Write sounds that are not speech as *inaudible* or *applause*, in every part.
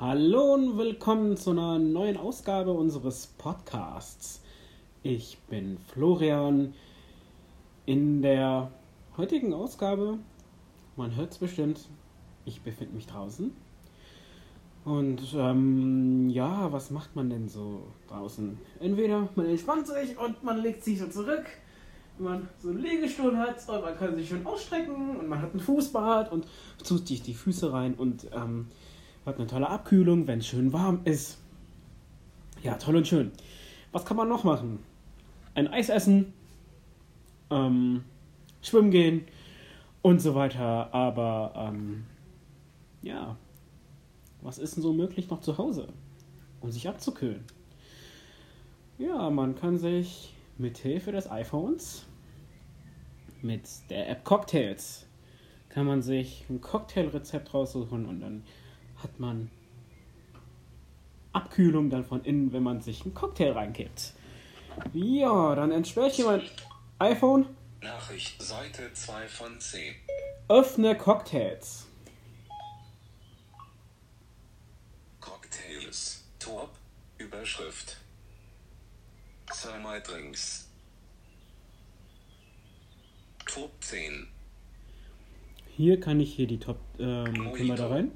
Hallo und willkommen zu einer neuen Ausgabe unseres Podcasts. Ich bin Florian. In der heutigen Ausgabe, man hört es bestimmt, ich befinde mich draußen. Und ähm, ja, was macht man denn so draußen? Entweder man entspannt sich und man legt sich so zurück, wenn man so einen Liegestuhl hat und man kann sich schön ausstrecken und man hat ein Fußbad und tut sich die Füße rein und ähm, hat eine tolle Abkühlung, wenn es schön warm ist. Ja, toll und schön. Was kann man noch machen? Ein Eis essen, ähm, schwimmen gehen und so weiter. Aber ähm, ja, was ist denn so möglich noch zu Hause, um sich abzukühlen? Ja, man kann sich mit Hilfe des iPhones mit der App Cocktails kann man sich ein Cocktailrezept raussuchen und dann hat man Abkühlung dann von innen, wenn man sich einen Cocktail reinkippt. Ja, dann entsperre ich hier mein iPhone. Nachricht Seite 2 von 10. Öffne Cocktails. Cocktails. Top. Überschrift. Thermal Drinks. Top 10. Hier kann ich hier die Top. Ähm, können wir da rein?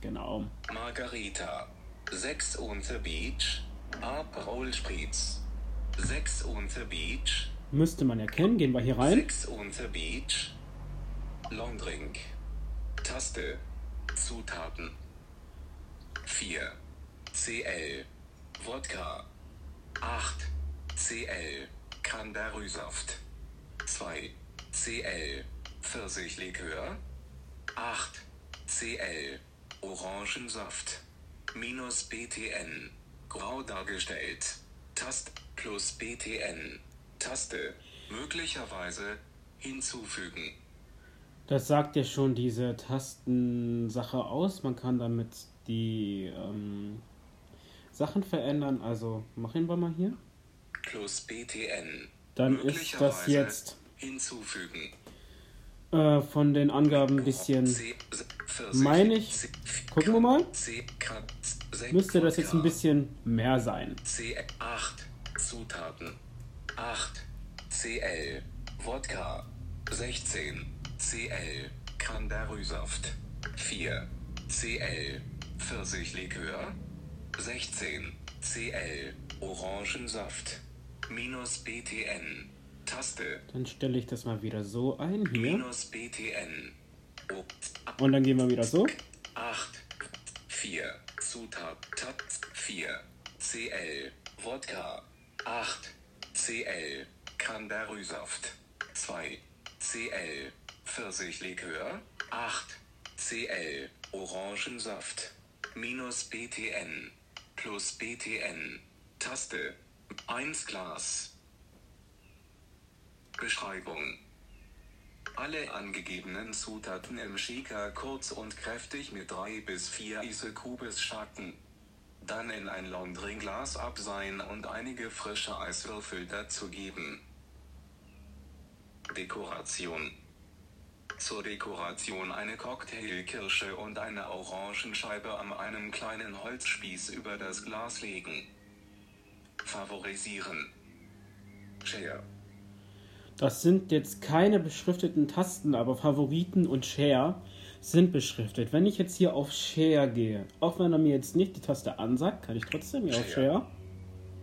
Genau. Margarita. 6 unter Beach. Aperol Spritz. 6 unter Beach. Müsste man erkennen. Gehen wir hier rein. 6 unter Beach. Longdrink. Taste. Zutaten. 4. CL. Wodka. 8. CL. Cranberry-Saft. 2. CL. Pfirsichlikör. 8. CL. Orangensaft. Minus BTN. Grau dargestellt. Tast plus BTN. Taste. Möglicherweise hinzufügen. Das sagt ja schon diese Tastensache aus. Man kann damit die ähm, Sachen verändern. Also machen wir mal hier. Plus BTN. Dann ist das jetzt hinzufügen. äh, von den Angaben ein bisschen. Meine ich. Gucken wir mal. Müsste das jetzt ein bisschen mehr sein. C8 Zutaten. 8 CL. Wodka. 16 CL. Cranberry-Saft 4 CL. Pfirsichlikör. 16 CL. Orangensaft. Minus BTN Taste. Dann stelle ich das mal wieder so ein hier. minus BTN Und dann gehen wir wieder so. 8, 4, Zutat, Tat, 4, CL, Wodka, 8, CL, Cranberry-Saft, 2, CL, Pfirsichlikör, 8, CL, Orangensaft, minus BTN, plus BTN, Taste, 1 Glas. Beschreibung alle angegebenen Zutaten im Shaker kurz und kräftig mit 3 bis 4 Isekubes schatten. Dann in ein Laundryglas abseihen und einige frische Eiswürfel dazugeben. Dekoration Zur Dekoration eine Cocktailkirsche und eine Orangenscheibe an einem kleinen Holzspieß über das Glas legen. Favorisieren. Share. Das sind jetzt keine beschrifteten Tasten, aber Favoriten und Share sind beschriftet. Wenn ich jetzt hier auf Share gehe, auch wenn er mir jetzt nicht die Taste ansagt, kann ich trotzdem hier auf Share.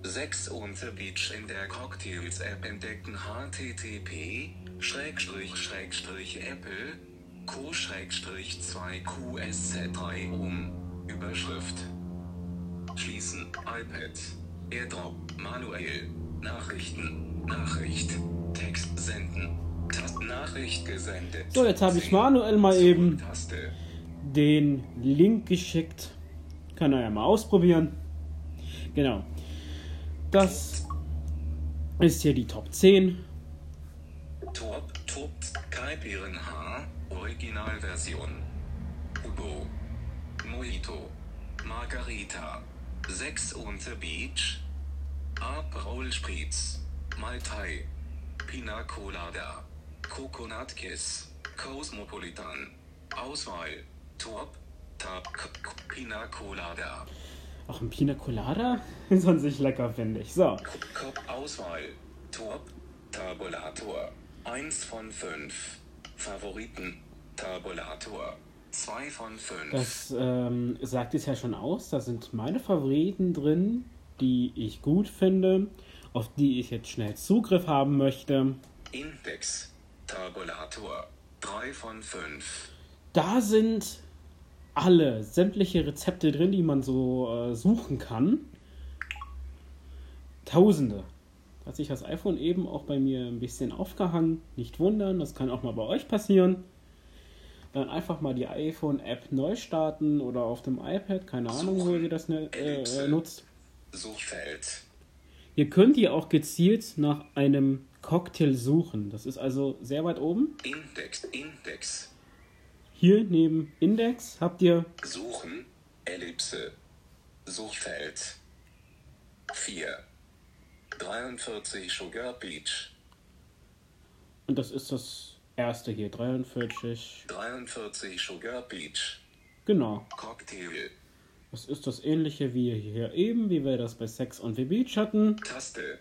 6 unter Beach in der Cocktails App entdecken http Schrägstrich Schrägstrich Apple Co Schrägstrich 2 QSZ3 um Überschrift Schließen. iPad. Airdrop. Manuell Nachrichten. Nachricht Text senden Tast Nachricht gesendet So, jetzt habe ich manuell mal eben den Link geschickt. Kann er ja mal ausprobieren. Genau. Das ist hier die Top 10. Top, Top, Kaipiren H, Originalversion. Ubo. Mojito. Margarita. 6 unter Beach. Aperol Spritz. Maltai. Pina Colada. Coconut Kiss. Cosmopolitan. Auswahl. Top. K- Pina Colada. Auch ein Pina Colada *laughs* ist an sich lecker, finde ich. So, Kopf Auswahl. Top. Tabulator. 1 von 5. Favoriten. Tabulator. 2 von 5. das ähm, sagt es ja schon aus. Da sind meine Favoriten drin, die ich gut finde, auf die ich jetzt schnell Zugriff haben möchte. Index. Tabulator. 3 von 5. Da sind alle sämtliche Rezepte drin, die man so äh, suchen kann. Tausende. Hat sich das iPhone eben auch bei mir ein bisschen aufgehangen. Nicht wundern, das kann auch mal bei euch passieren. Dann einfach mal die iPhone-App neu starten oder auf dem iPad, keine Ahnung, wo ihr das ne, äh, nutzt. Suchfeld. Ihr könnt ihr auch gezielt nach einem Cocktail suchen. Das ist also sehr weit oben. Index. Index. Hier neben Index habt ihr Suchen. Ellipse. Suchfeld. 4. 43 Sugar Beach. Und das ist das erste hier, 43. 43 Sugar Beach. Genau. Cocktail. Das ist das ähnliche wie hier eben, wie wir das bei Sex on the Beach hatten. Taste.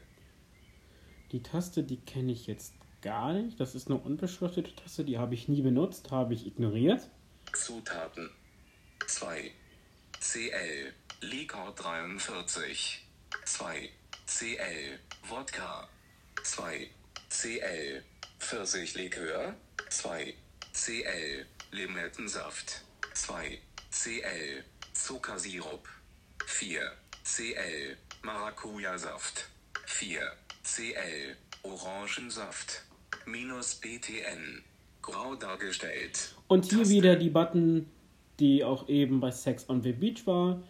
Die Taste, die kenne ich jetzt gar nicht. Das ist eine unbeschriftete Taste, die habe ich nie benutzt, habe ich ignoriert. Zutaten. 2. CL. Likor 43. 2. CL. Wodka. 2. CL. Pfirsichlikör. 2. CL. Limettensaft. 2. CL. Zuckersirup. 4. CL. Maracuja-Saft. 4. CL. Orangensaft. Minus BTN. Grau dargestellt. Und hier Taste. wieder die Button, die auch eben bei Sex on the Beach war,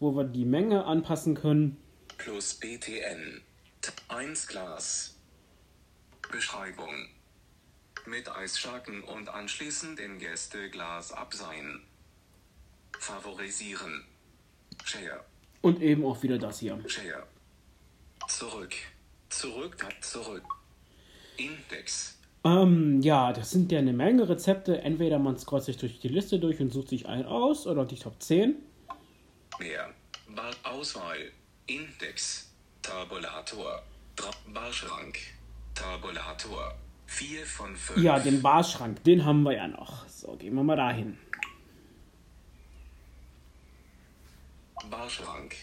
wo wir die Menge anpassen können. plus BTN. 1 Glas. Beschreibung. Mit Eisschaken und anschließend in Gästeglas abseihen. Favorisieren. Share. Und eben auch wieder das hier. Share. Zurück. Zurück. Zurück. Index. Ähm, ja, das sind ja eine Menge Rezepte. Entweder man scrollt sich durch die Liste durch und sucht sich einen aus oder die Top 10. Mehr. Bar Auswahl. Index. Tabulator. Barschrank. Tabulator. 4 von 5. Ja, den Barschrank, den haben wir ja noch. So, gehen wir mal dahin. Barschrank.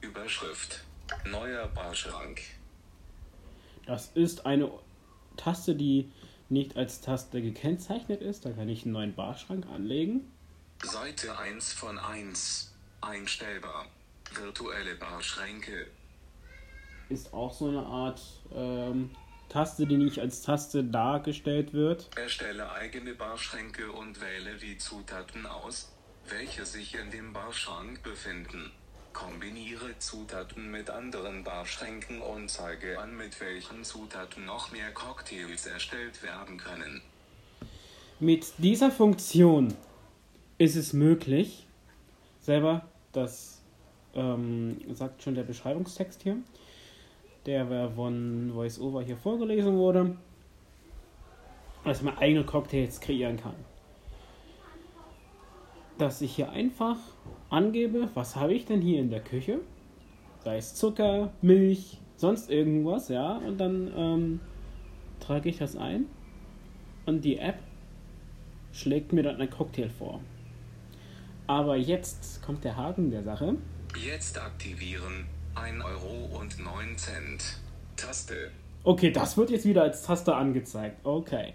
Überschrift. Neuer Barschrank. Das ist eine Taste, die nicht als Taste gekennzeichnet ist. Da kann ich einen neuen Barschrank anlegen. Seite 1 von 1. Einstellbar. Virtuelle Barschränke. Ist auch so eine Art ähm, Taste, die nicht als Taste dargestellt wird. Erstelle eigene Barschränke und wähle die Zutaten aus, welche sich in dem Barschrank befinden. Kombiniere Zutaten mit anderen Barschränken und zeige an, mit welchen Zutaten noch mehr Cocktails erstellt werden können. Mit dieser Funktion ist es möglich, selber, das ähm, sagt schon der Beschreibungstext hier, der von VoiceOver hier vorgelesen wurde, dass man eigene Cocktails kreieren kann. Dass ich hier einfach angebe, was habe ich denn hier in der Küche? Sei es Zucker, Milch, sonst irgendwas, ja, und dann ähm, trage ich das ein und die App schlägt mir dann ein Cocktail vor. Aber jetzt kommt der Haken der Sache. Jetzt aktivieren 1 Euro und 9 Cent. Taste. Okay, das wird jetzt wieder als Taste angezeigt. Okay.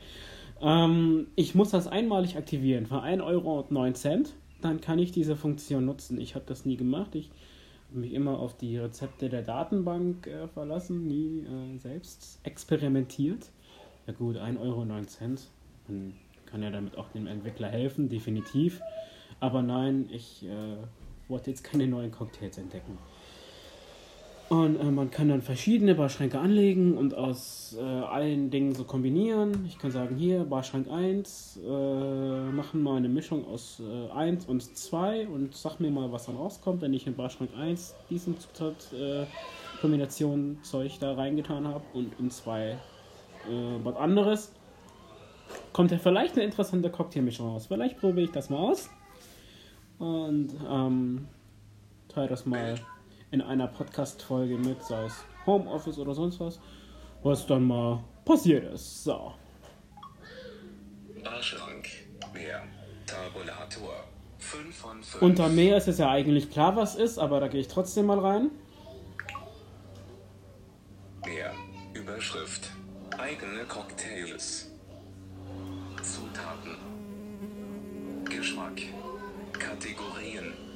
Ähm, ich muss das einmalig aktivieren für 1,09 Euro. Dann kann ich diese Funktion nutzen. Ich habe das nie gemacht. Ich habe mich immer auf die Rezepte der Datenbank äh, verlassen, nie äh, selbst experimentiert. Ja gut, 1,09 Euro. Man kann ja damit auch dem Entwickler helfen, definitiv. Aber nein, ich äh, wollte jetzt keine neuen Cocktails entdecken. Und äh, man kann dann verschiedene Barschränke anlegen und aus äh, allen Dingen so kombinieren. Ich kann sagen, hier Barschrank 1, äh, machen mal eine Mischung aus äh, 1 und 2 und sag mir mal, was dann rauskommt, wenn ich in Barschrank 1 diesen Zutat äh, Kombination Zeug da reingetan habe und in 2 äh, was anderes. Kommt ja vielleicht eine interessante Cocktailmischung raus. Vielleicht probiere ich das mal aus. und ähm, teile das mal in einer Podcast-Folge mit, sei es Homeoffice oder sonst was, was dann mal passiert ist. So. Barschrank. Mehr. Tabulator. 5 von 5. Unter mehr ist es ja eigentlich klar, was ist, aber da gehe ich trotzdem mal rein. Mehr. Überschrift. Eigene Cocktails. Zutaten. Geschmack. Kategorien.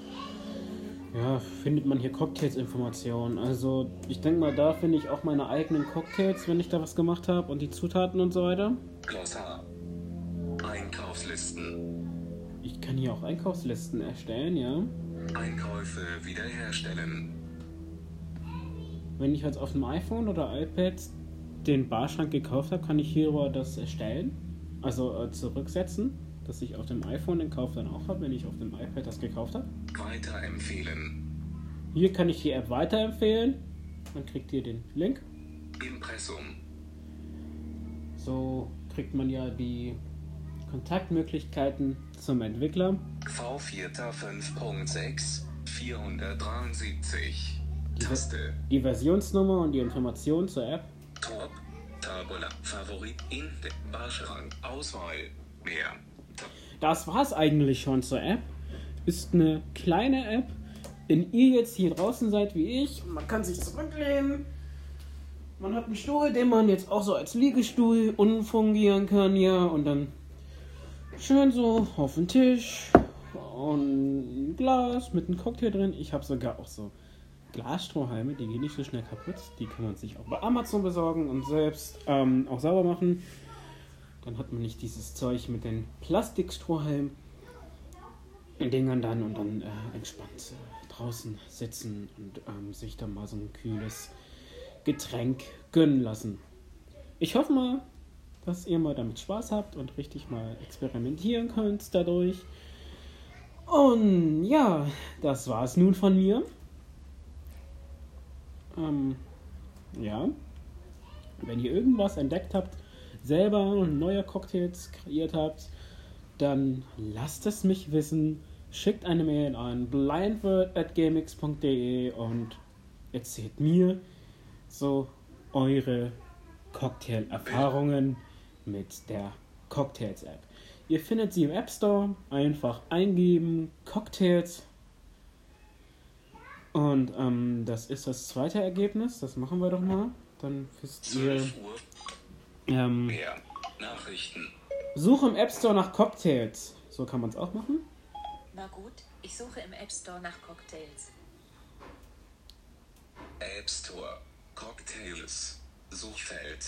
Ja, findet man hier Cocktails-Informationen. Also, ich denke mal, da finde ich auch meine eigenen Cocktails, wenn ich da was gemacht habe und die Zutaten und so weiter. Glossar. Einkaufslisten. Ich kann hier auch Einkaufslisten erstellen, ja. Einkäufe wiederherstellen. Wenn ich jetzt auf dem iPhone oder iPad den Barschrank gekauft habe, kann ich hierüber das erstellen. Also äh, zurücksetzen, dass ich auf dem iPhone den Kauf dann auch habe, wenn ich auf dem iPad das gekauft habe. Weiterempfehlen. Hier kann ich die App weiterempfehlen. Man kriegt hier den Link. Impressum. So kriegt man ja die Kontaktmöglichkeiten zum Entwickler. V4 5.6 473. Taste. Die Versionsnummer und die Informationen zur App. Top. Tabula. Favorit. In. Barschrank. Auswahl. Mehr. Das war's eigentlich schon zur App. Ist eine kleine App. Wenn ihr jetzt hier draußen seid wie ich, man kann sich zurücklehnen. Man hat einen Stuhl, den man jetzt auch so als Liegestuhl umfungieren kann hier und dann schön so auf den Tisch und ein Glas mit einem Cocktail drin. Ich habe sogar auch so Glasstrohhalme, die gehen nicht so schnell kaputt. Die kann man sich auch bei Amazon besorgen und selbst ähm, auch sauber machen. Dann hat man nicht dieses Zeug mit den Plastikstrohhalmen. Dingern dann und dann äh, entspannt äh, draußen sitzen und ähm, sich dann mal so ein kühles Getränk gönnen lassen. Ich hoffe mal, dass ihr mal damit Spaß habt und richtig mal experimentieren könnt dadurch. Und ja, das war es nun von mir. Ähm, ja. Wenn ihr irgendwas entdeckt habt, selber neue Cocktails kreiert habt, dann lasst es mich wissen. Schickt eine Mail an blindword.gamix.de und erzählt mir so eure Cocktail-Erfahrungen mit der Cocktails-App. Ihr findet sie im App Store, einfach eingeben, Cocktails. Und ähm, das ist das zweite Ergebnis, das machen wir doch mal. Dann wisst ihr. 12 Uhr. Ähm, Mehr. Nachrichten. Suche im App Store nach Cocktails. So kann man es auch machen. Na gut, ich suche im App Store nach Cocktails. App Store. Cocktails. Suchfeld.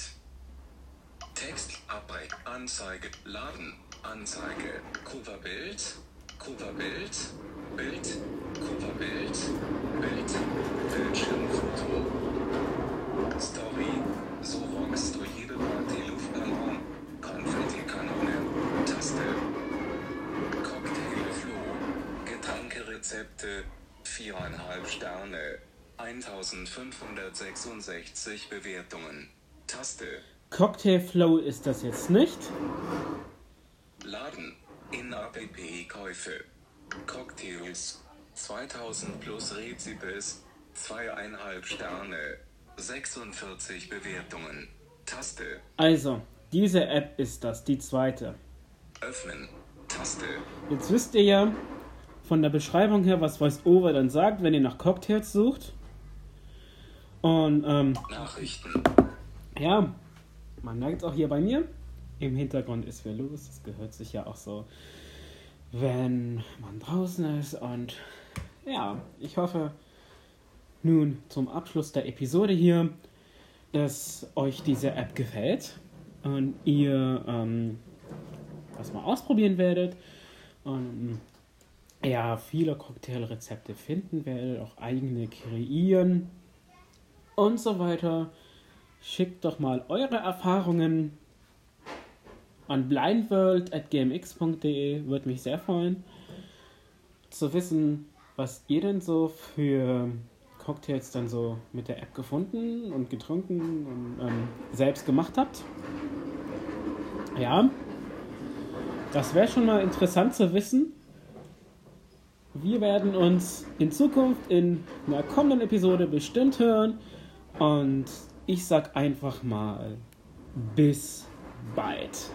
Text. Abbreak. Anzeige. Laden. Anzeige. Coverbild. Coverbild. Bild. Coverbild. 1566 Bewertungen. Taste. Cocktail Flow ist das jetzt nicht. Laden. In-App-Käufe. Cocktails. 2000 plus Rezipes. 2,5 Sterne. 46 Bewertungen. Taste. Also, diese App ist das, die zweite. Öffnen. Taste. Jetzt wisst ihr ja von der Beschreibung her, was VoiceOver dann sagt, wenn ihr nach Cocktails sucht. Und ähm, Nachrichten. ja, man merkt es auch hier bei mir. Im Hintergrund ist viel los. Das gehört sich ja auch so, wenn man draußen ist. Und ja, ich hoffe nun zum Abschluss der Episode hier, dass euch diese App gefällt und ihr ähm, das mal ausprobieren werdet. Und ja, viele Cocktailrezepte finden werdet, auch eigene kreieren und so weiter. Schickt doch mal eure Erfahrungen an blindworld.gmx.de. Würde mich sehr freuen, zu wissen, was ihr denn so für Cocktails dann so mit der App gefunden und getrunken und ähm, selbst gemacht habt. Ja, das wäre schon mal interessant zu wissen. Wir werden uns in Zukunft in einer kommenden Episode bestimmt hören. Und ich sag einfach mal bis bald.